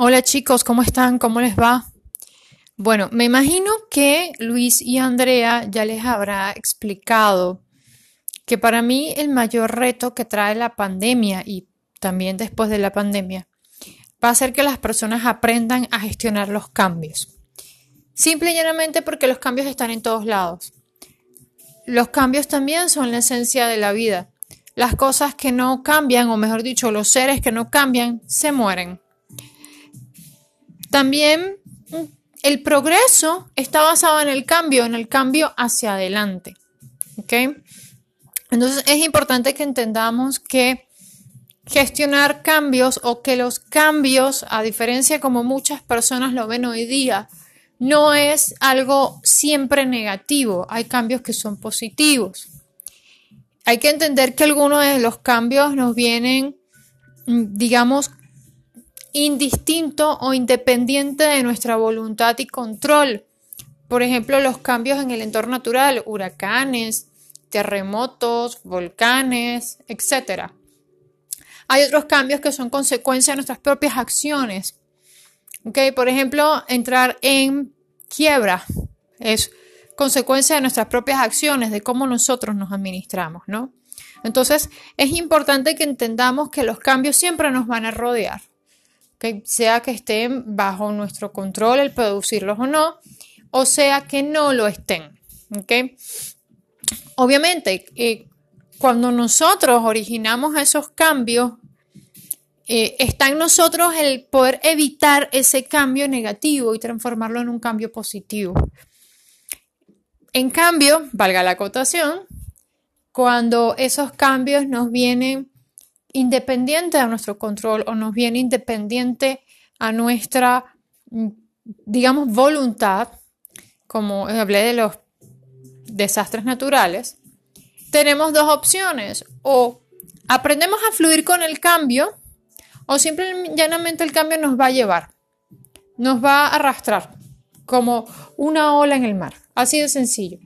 Hola chicos, ¿cómo están? ¿Cómo les va? Bueno, me imagino que Luis y Andrea ya les habrá explicado que para mí el mayor reto que trae la pandemia y también después de la pandemia va a ser que las personas aprendan a gestionar los cambios. Simple y llanamente porque los cambios están en todos lados. Los cambios también son la esencia de la vida. Las cosas que no cambian, o mejor dicho, los seres que no cambian, se mueren. También el progreso está basado en el cambio, en el cambio hacia adelante. Entonces es importante que entendamos que gestionar cambios o que los cambios, a diferencia como muchas personas lo ven hoy día, no es algo siempre negativo. Hay cambios que son positivos. Hay que entender que algunos de los cambios nos vienen, digamos, indistinto o independiente de nuestra voluntad y control. Por ejemplo, los cambios en el entorno natural, huracanes, terremotos, volcanes, etc. Hay otros cambios que son consecuencia de nuestras propias acciones. ¿Okay? Por ejemplo, entrar en quiebra es consecuencia de nuestras propias acciones, de cómo nosotros nos administramos, ¿no? Entonces, es importante que entendamos que los cambios siempre nos van a rodear que sea que estén bajo nuestro control el producirlos o no, o sea que no lo estén. Obviamente, eh, cuando nosotros originamos esos cambios, eh, está en nosotros el poder evitar ese cambio negativo y transformarlo en un cambio positivo. En cambio, valga la acotación, cuando esos cambios nos vienen independiente a nuestro control o nos viene independiente a nuestra, mm, digamos, voluntad, como hablé de los desastres naturales, tenemos dos opciones. O aprendemos a fluir con el cambio o simplemente el cambio nos va a llevar, nos va a arrastrar como una ola en el mar. Así de sencillo.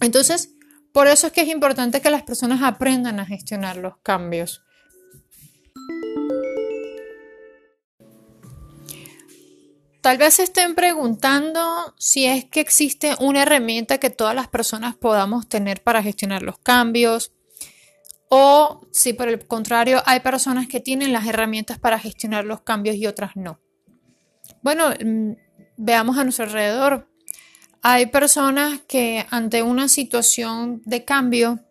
Entonces, por eso es que es importante que las personas aprendan a gestionar los cambios. Tal vez se estén preguntando si es que existe una herramienta que todas las personas podamos tener para gestionar los cambios o si por el contrario hay personas que tienen las herramientas para gestionar los cambios y otras no. Bueno, mm, veamos a nuestro alrededor. Hay personas que ante una situación de cambio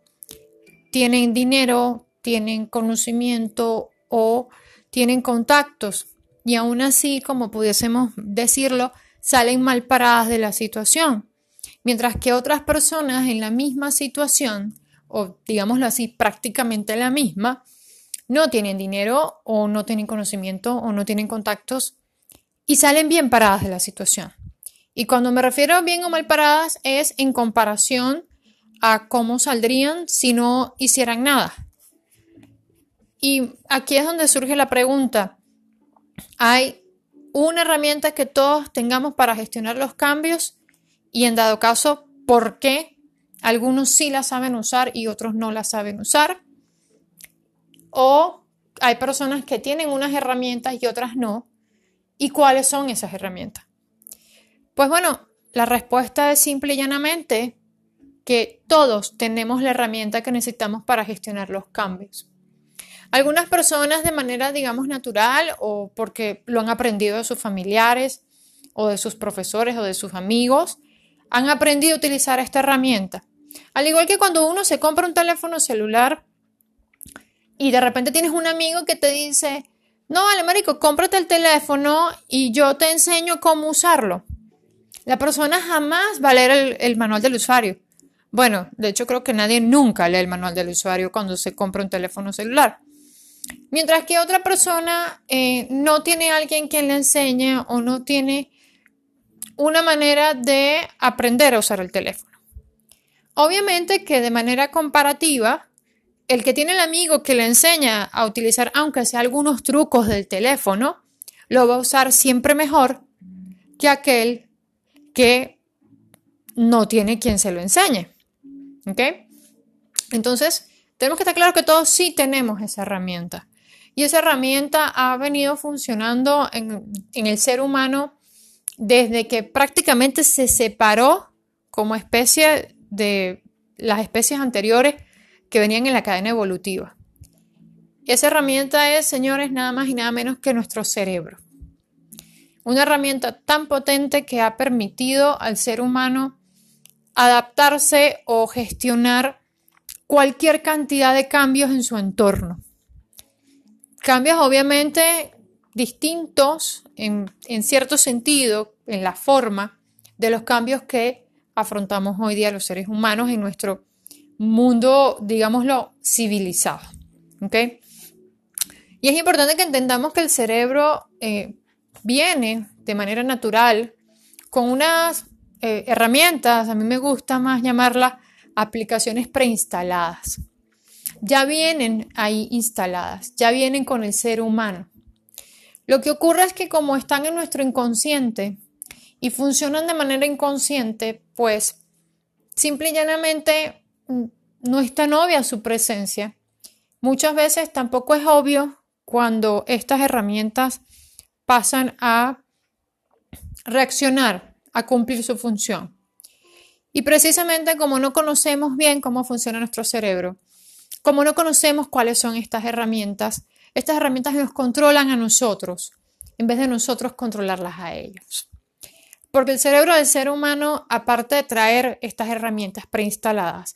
tienen dinero, tienen conocimiento o tienen contactos y aún así, como pudiésemos decirlo, salen mal paradas de la situación. Mientras que otras personas en la misma situación, o digámoslo así, prácticamente la misma, no tienen dinero o no tienen conocimiento o no tienen contactos y salen bien paradas de la situación. Y cuando me refiero a bien o mal paradas es en comparación a cómo saldrían si no hicieran nada. Y aquí es donde surge la pregunta, hay una herramienta que todos tengamos para gestionar los cambios y en dado caso, ¿por qué? Algunos sí la saben usar y otros no la saben usar. O hay personas que tienen unas herramientas y otras no. ¿Y cuáles son esas herramientas? Pues bueno, la respuesta es simple y llanamente que todos tenemos la herramienta que necesitamos para gestionar los cambios. Algunas personas de manera, digamos, natural o porque lo han aprendido de sus familiares o de sus profesores o de sus amigos, han aprendido a utilizar esta herramienta. Al igual que cuando uno se compra un teléfono celular y de repente tienes un amigo que te dice, no, vale, marico, cómprate el teléfono y yo te enseño cómo usarlo. La persona jamás va a leer el, el, manual del usuario. Bueno, de hecho creo que nadie nunca lee el manual del usuario cuando se compra un teléfono celular. Mientras que otra persona eh, no tiene alguien quien le enseñe o no tiene una manera de aprender a usar el teléfono. Obviamente que de manera comparativa, el que tiene el amigo que le enseña a utilizar, aunque sea algunos trucos del teléfono, lo va a usar siempre mejor que aquel que no tiene quien se lo enseñe. ¿Ok? Entonces, tenemos que estar claros que todos sí tenemos esa herramienta. Y esa herramienta ha venido funcionando en, el ser humano desde que prácticamente se separó como especie de las especies anteriores que venían en la cadena evolutiva. Esa herramienta es, señores, nada más y nada menos que nuestro cerebro. Una herramienta tan potente que ha permitido al ser humano adaptarse o gestionar cualquier cantidad de cambios en su entorno. Cambios obviamente distintos en, cierto sentido, en la forma de los cambios que afrontamos hoy día los seres humanos en nuestro mundo, digámoslo, civilizado. Y es importante que entendamos que el cerebro eh, viene de manera natural con unas eh, herramientas, a mí me gusta más llamarlas aplicaciones preinstaladas. Ya vienen ahí instaladas, ya vienen con el ser humano. Lo que ocurre es que como están en nuestro inconsciente y funcionan de manera inconsciente, pues simple y llanamente mm, no es tan obvia su presencia. Muchas veces tampoco es obvio cuando estas herramientas pasan a reaccionar, a cumplir su función. Y precisamente como no conocemos bien cómo funciona nuestro cerebro, como no conocemos cuáles son estas herramientas, estas herramientas nos controlan a nosotros en vez de nosotros controlarlas a ellos. Porque el cerebro del ser humano, aparte de traer estas herramientas preinstaladas,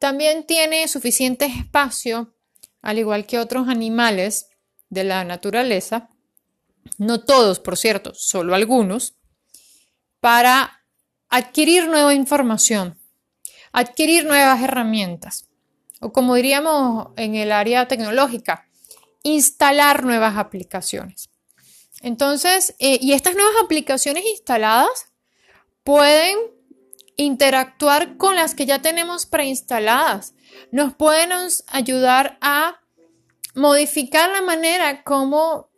también tiene suficiente espacio, al igual que otros animales de la naturaleza, no todos, por cierto, solo algunos, para adquirir nueva información, adquirir nuevas herramientas, o como diríamos en el área tecnológica, instalar nuevas aplicaciones. Entonces, eh, y estas nuevas aplicaciones instaladas pueden interactuar con las que ya tenemos preinstaladas. Nos pueden ayudar a modificar la manera como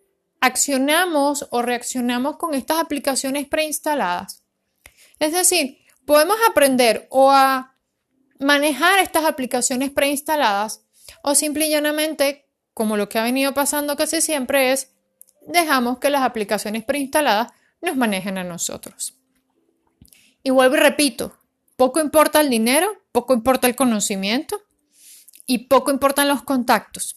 accionamos o reaccionamos con estas aplicaciones preinstaladas. Es decir, podemos aprender o a manejar estas aplicaciones preinstaladas o simple y llanamente como lo que ha venido pasando casi siempre es, dejamos que las aplicaciones preinstaladas nos manejen a nosotros. Y vuelvo y repito, poco importa el dinero, poco importa el conocimiento y poco importan los contactos.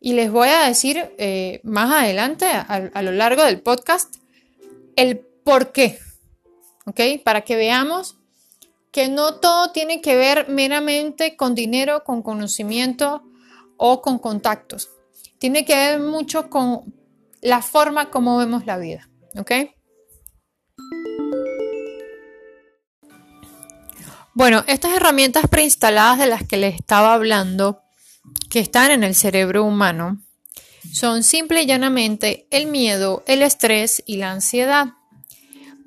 Y les voy a decir eh, más adelante, a, a, lo largo del podcast, el por qué, ¿ok? Para que veamos que no todo tiene que ver meramente con dinero, con conocimiento o con contactos. Tiene que ver mucho con la forma como vemos la vida. ¿Ok? Bueno, estas herramientas preinstaladas de las que les estaba hablando, que están en el cerebro humano, son simple y llanamente el miedo, el estrés y la ansiedad.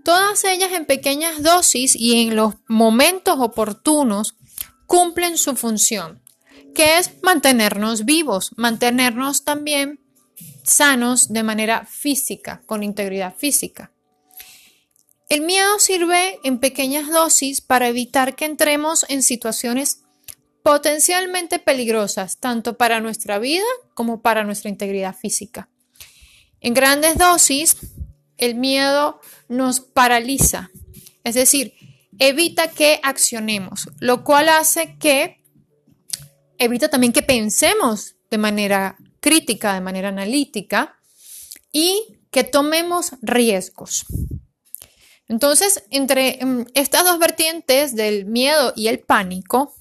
Todas ellas en pequeñas dosis y en los momentos oportunos cumplen su función que es mantenernos vivos, mantenernos también sanos de manera física, con integridad física. El miedo sirve en pequeñas dosis para evitar que entremos en situaciones potencialmente peligrosas, tanto para nuestra vida como para nuestra integridad física. En grandes dosis, el miedo nos paraliza, es decir, evita que accionemos, lo cual hace que evita también que pensemos de manera crítica, de manera analítica y que tomemos riesgos. Entonces, entre mm, estas dos vertientes del miedo y el pánico,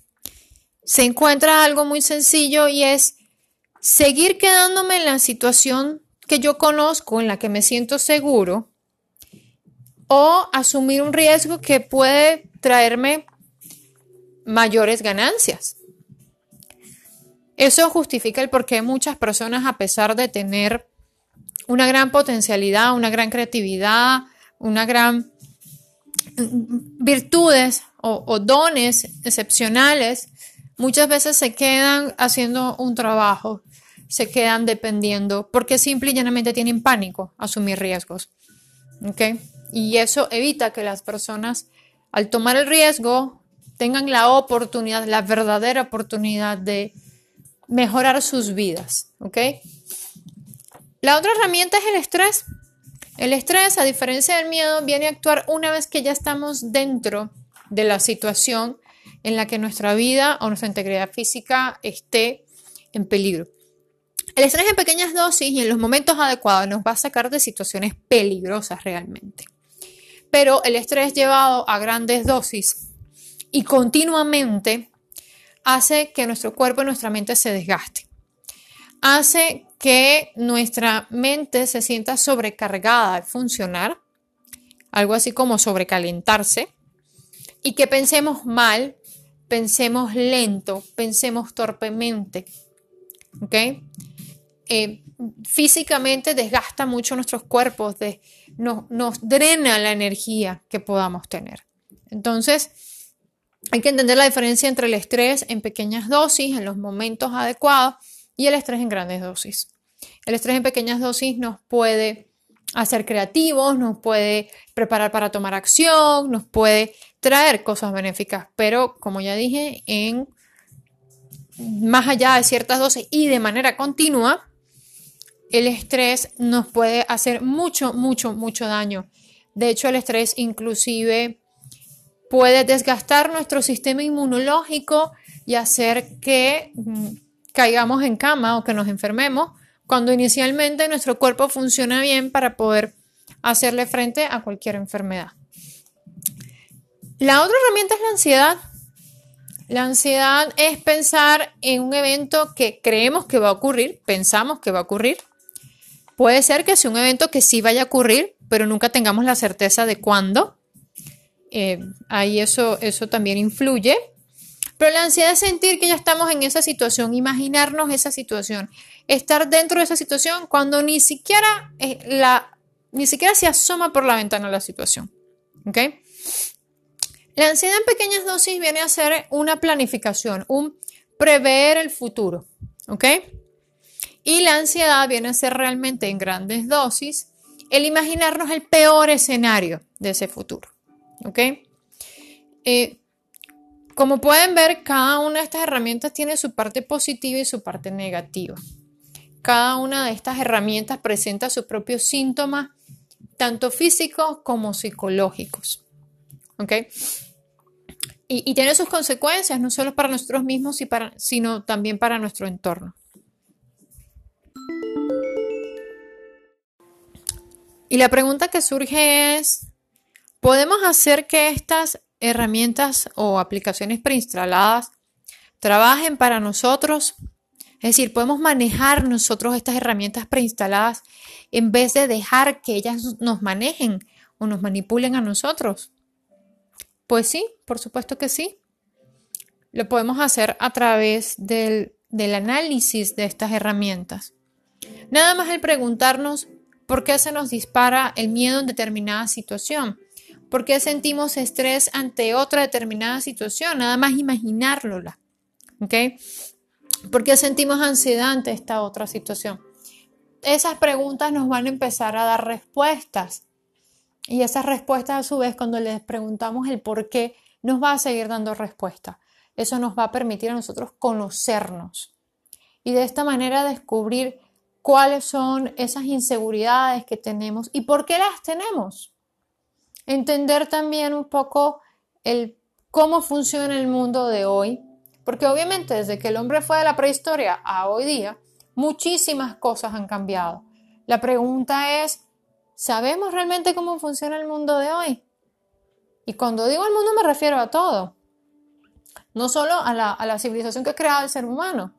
se encuentra algo muy sencillo y es seguir quedándome en la situación que yo conozco, en la que me siento seguro, o asumir un riesgo que puede traerme mayores ganancias. Eso justifica el por qué muchas personas, a pesar de tener una gran potencialidad, una gran creatividad, una gran mm, virtudes o, dones excepcionales, muchas veces se quedan haciendo un trabajo, se quedan dependiendo, porque simple y llanamente tienen pánico a asumir riesgos. Y eso evita que las personas, al tomar el riesgo, tengan la oportunidad, la verdadera oportunidad de mejorar sus vidas, ¿ok? La otra herramienta es el estrés. El estrés, a diferencia del miedo, viene a actuar una vez que ya estamos dentro de la situación en la que nuestra vida o nuestra integridad física esté en peligro. El estrés en pequeñas dosis y en los momentos adecuados nos va a sacar de situaciones peligrosas realmente. Pero el estrés llevado a grandes dosis y continuamente hace que nuestro cuerpo y nuestra mente se desgaste. Hace que nuestra mente se sienta sobrecargada al funcionar, algo así como sobrecalentarse, y que pensemos mal, pensemos lento, pensemos torpemente. ¿Ok? Eh, físicamente desgasta mucho nuestros cuerpos, nos drena la energía que podamos tener. Entonces, hay que entender la diferencia entre el estrés en pequeñas dosis, en los momentos adecuados, y el estrés en grandes dosis. El estrés en pequeñas dosis nos puede hacer creativos, nos puede preparar para tomar acción, nos puede traer cosas benéficas, pero como ya dije, en más allá de ciertas dosis y de manera continua, el estrés nos puede hacer mucho, mucho, mucho daño. De hecho, el estrés inclusive puede desgastar nuestro sistema inmunológico y hacer que mm, caigamos en cama o que nos enfermemos cuando inicialmente nuestro cuerpo funciona bien para poder hacerle frente a cualquier enfermedad. La otra herramienta es la ansiedad. La ansiedad es pensar en un evento que creemos que va a ocurrir, pensamos que va a ocurrir. Puede ser que sea un evento que sí vaya a ocurrir, pero nunca tengamos la certeza de cuándo. Eh, ahí eso, eso también influye. Pero la ansiedad es sentir que ya estamos en esa situación, imaginarnos esa situación, estar dentro de esa situación cuando ni siquiera, eh, la, ni siquiera se asoma por la ventana la situación. ¿Ok? La ansiedad en pequeñas dosis viene a ser una planificación, un prever el futuro. ¿Ok? Y la ansiedad viene a ser realmente en grandes dosis el imaginarnos el peor escenario de ese futuro. ¿Ok? Eh, como pueden ver, cada una de estas herramientas tiene su parte positiva y su parte negativa. Cada una de estas herramientas presenta sus propios síntomas, tanto físicos como psicológicos. ¿Ok? Y, tiene sus consecuencias, no solo para nosotros mismos, sino también para nuestro entorno. Y la pregunta que surge es, ¿podemos hacer que estas herramientas o aplicaciones preinstaladas trabajen para nosotros. Es decir, podemos manejar nosotros estas herramientas preinstaladas en vez de dejar que ellas nos manejen o nos manipulen a nosotros. Pues sí, por supuesto que sí. Lo podemos hacer a través del, del análisis de estas herramientas. Nada más el preguntarnos por qué se nos dispara el miedo en determinada situación ¿Por qué sentimos estrés ante otra determinada situación? Nada más imaginarlo. ¿Ok? ¿Por qué sentimos ansiedad ante esta otra situación? Esas preguntas nos van a empezar a dar respuestas. Y esas respuestas, a su vez, cuando les preguntamos el por qué, nos va a seguir dando respuesta. Eso nos va a permitir a nosotros conocernos. Y de esta manera descubrir cuáles son esas inseguridades que tenemos y por qué las tenemos entender también un poco el cómo funciona el mundo de hoy, porque obviamente desde que el hombre fue de la prehistoria a hoy día, muchísimas cosas han cambiado. La pregunta es, ¿sabemos realmente cómo funciona el mundo de hoy? Y cuando digo el mundo me refiero a todo, no solo a la, a la civilización que ha creado el ser humano.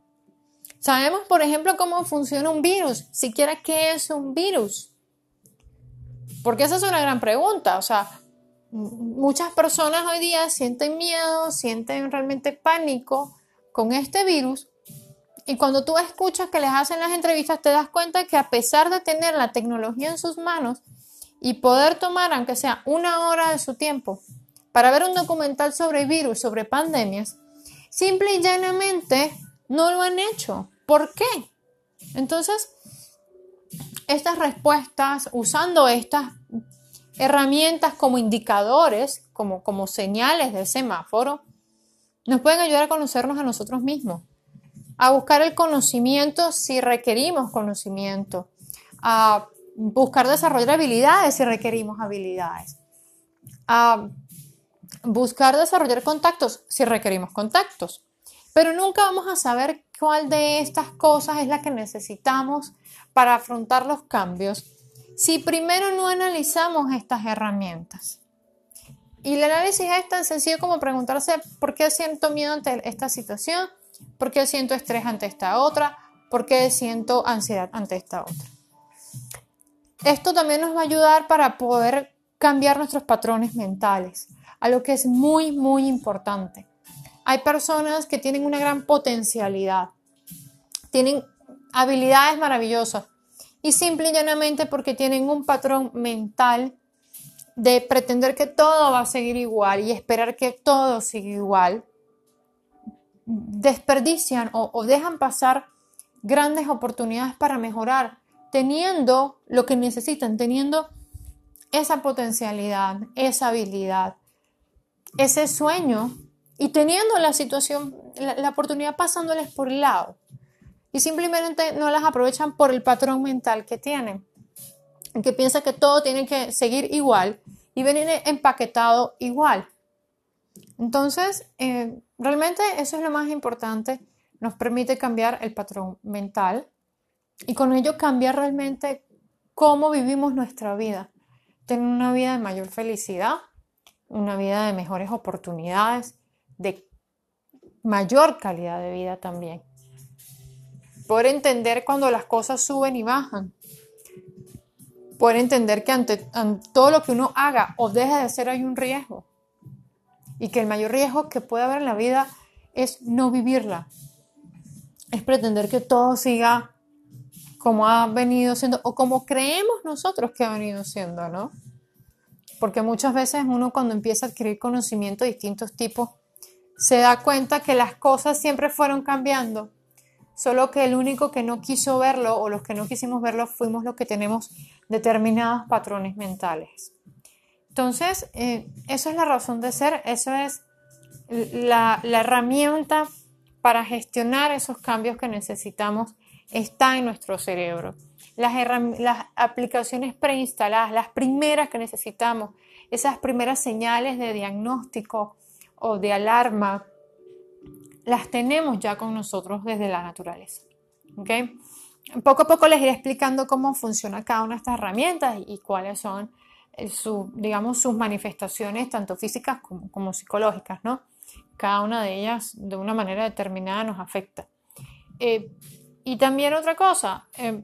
Sabemos, por ejemplo, cómo funciona un virus, siquiera qué es un virus. Porque esa es una gran pregunta. O sea, muchas personas hoy día sienten miedo, sienten realmente pánico con este virus. Y cuando tú escuchas que les hacen las entrevistas, te das cuenta que a pesar de tener la tecnología en sus manos y poder tomar, aunque sea una hora de su tiempo, para ver un documental sobre virus, sobre pandemias, simple y llanamente no lo han hecho. ¿Por qué? Entonces, estas respuestas, usando estas herramientas como indicadores, como, como señales de semáforo, nos pueden ayudar a conocernos a nosotros mismos. a buscar el conocimiento si requerimos conocimiento, a buscar desarrollar habilidades si requerimos habilidades, a buscar desarrollar contactos si requerimos contactos. Pero nunca vamos a saber cuál de estas cosas es la que necesitamos para afrontar los cambios si primero no analizamos estas herramientas. Y el análisis es tan sencillo como preguntarse por qué siento miedo ante esta situación, por qué siento estrés ante esta otra, por qué siento ansiedad ante esta otra. Esto también nos va a ayudar para poder cambiar nuestros patrones mentales, algo que es muy, muy importante. Hay personas que tienen una gran potencialidad, tienen habilidades maravillosas y simple y llanamente porque tienen un patrón mental de pretender que todo va a seguir igual y esperar que todo siga igual, desperdician o, o dejan pasar grandes oportunidades para mejorar, teniendo lo que necesitan, teniendo esa potencialidad, esa habilidad, ese sueño y teniendo la situación, la, oportunidad pasándoles por el lado. Y simplemente no las aprovechan por el patrón mental que tienen, que piensa que todo tiene que seguir igual y venir empaquetado igual. Entonces, eh, realmente eso es lo más importante. Nos permite cambiar el patrón mental y con ello cambiar realmente cómo vivimos nuestra vida. Tener una vida de mayor felicidad, una vida de mejores oportunidades, de mayor calidad de vida también. Poder entender cuando las cosas suben y bajan. Poder entender que ante, todo lo que uno haga o deje de hacer hay un riesgo. Y que el mayor riesgo que puede haber en la vida es no vivirla. Es pretender que todo siga como ha venido siendo o como creemos nosotros que ha venido siendo, ¿no? Porque muchas veces uno cuando empieza a adquirir conocimiento de distintos tipos, se da cuenta que las cosas siempre fueron cambiando, solo que el único que no quiso verlo o los que no quisimos verlo fuimos los que tenemos determinados patrones mentales. Entonces, eh, eso es la razón de ser, eso es la, herramienta para gestionar esos cambios que necesitamos, está en nuestro cerebro. Las, las aplicaciones preinstaladas, las primeras que necesitamos, esas primeras señales de diagnóstico, o de alarma, las tenemos ya con nosotros desde la naturaleza. Poco a poco les iré explicando cómo funciona cada una de estas herramientas y, cuáles son eh, su, digamos, sus manifestaciones, tanto físicas como, psicológicas, ¿no? Cada una de ellas de una manera determinada nos afecta. Eh, y también otra cosa, eh,